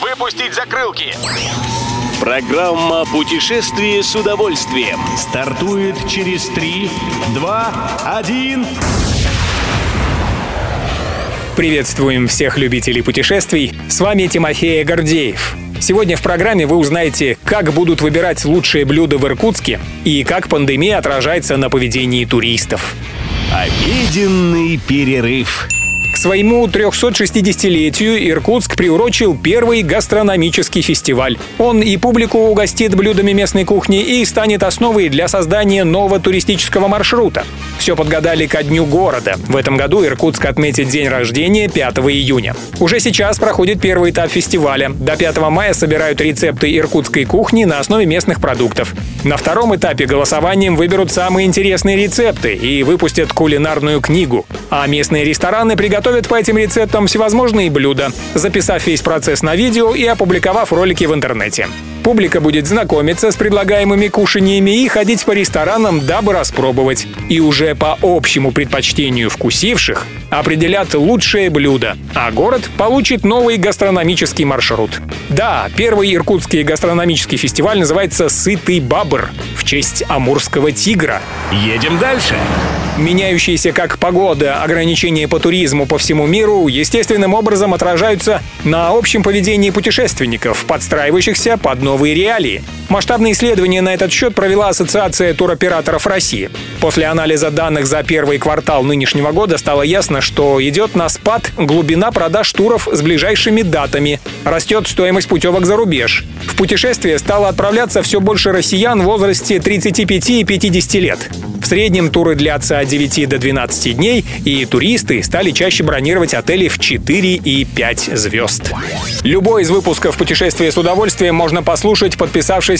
Выпустить закрылки! Программа «Путешествие с удовольствием». Стартует через 3, 2, 1... Приветствуем всех любителей путешествий. С вами Тимофей Гордеев. Сегодня в программе вы узнаете, как будут выбирать лучшие блюда в Иркутске и как пандемия отражается на поведении туристов. Обеденный перерыв. Своему 360-летию Иркутск приурочил первый гастрономический фестиваль. Он и публику угостит блюдами местной кухни и станет основой для создания нового туристического маршрута. Все подгадали ко дню города. В этом году Иркутск отметит день рождения 5 июня. Уже сейчас проходит первый этап фестиваля. До 5 мая собирают рецепты иркутской кухни на основе местных продуктов. На втором этапе голосованием выберут самые интересные рецепты и выпустят кулинарную книгу. А местные рестораны приготовят по этим рецептам всевозможные блюда, записав весь процесс на видео и опубликовав ролики в интернете. Публика будет знакомиться с предлагаемыми кушаниями и ходить по ресторанам, дабы распробовать. И уже по общему предпочтению вкусивших определят лучшее блюдо, а город получит новый гастрономический маршрут. Да, первый иркутский гастрономический фестиваль называется «Сытый бабр» в честь амурского тигра. Едем дальше. Меняющиеся как погода ограничения по туризму по всему миру естественным образом отражаются на общем поведении путешественников, подстраивающихся под новые реалии. Масштабные исследования на этот счет провела Ассоциация туроператоров России. После анализа данных за первый квартал нынешнего года стало ясно, что идет на спад глубина продаж туров с ближайшими датами. Растет стоимость путевок за рубеж. В путешествие стало отправляться все больше россиян в возрасте 35 и 50 лет. В среднем туры длятся от 9 до 12 дней, и туристы стали чаще бронировать отели в 4 и 5 звезд. Любой из выпусков «Путешествие с удовольствием» можно послушать, подписавшись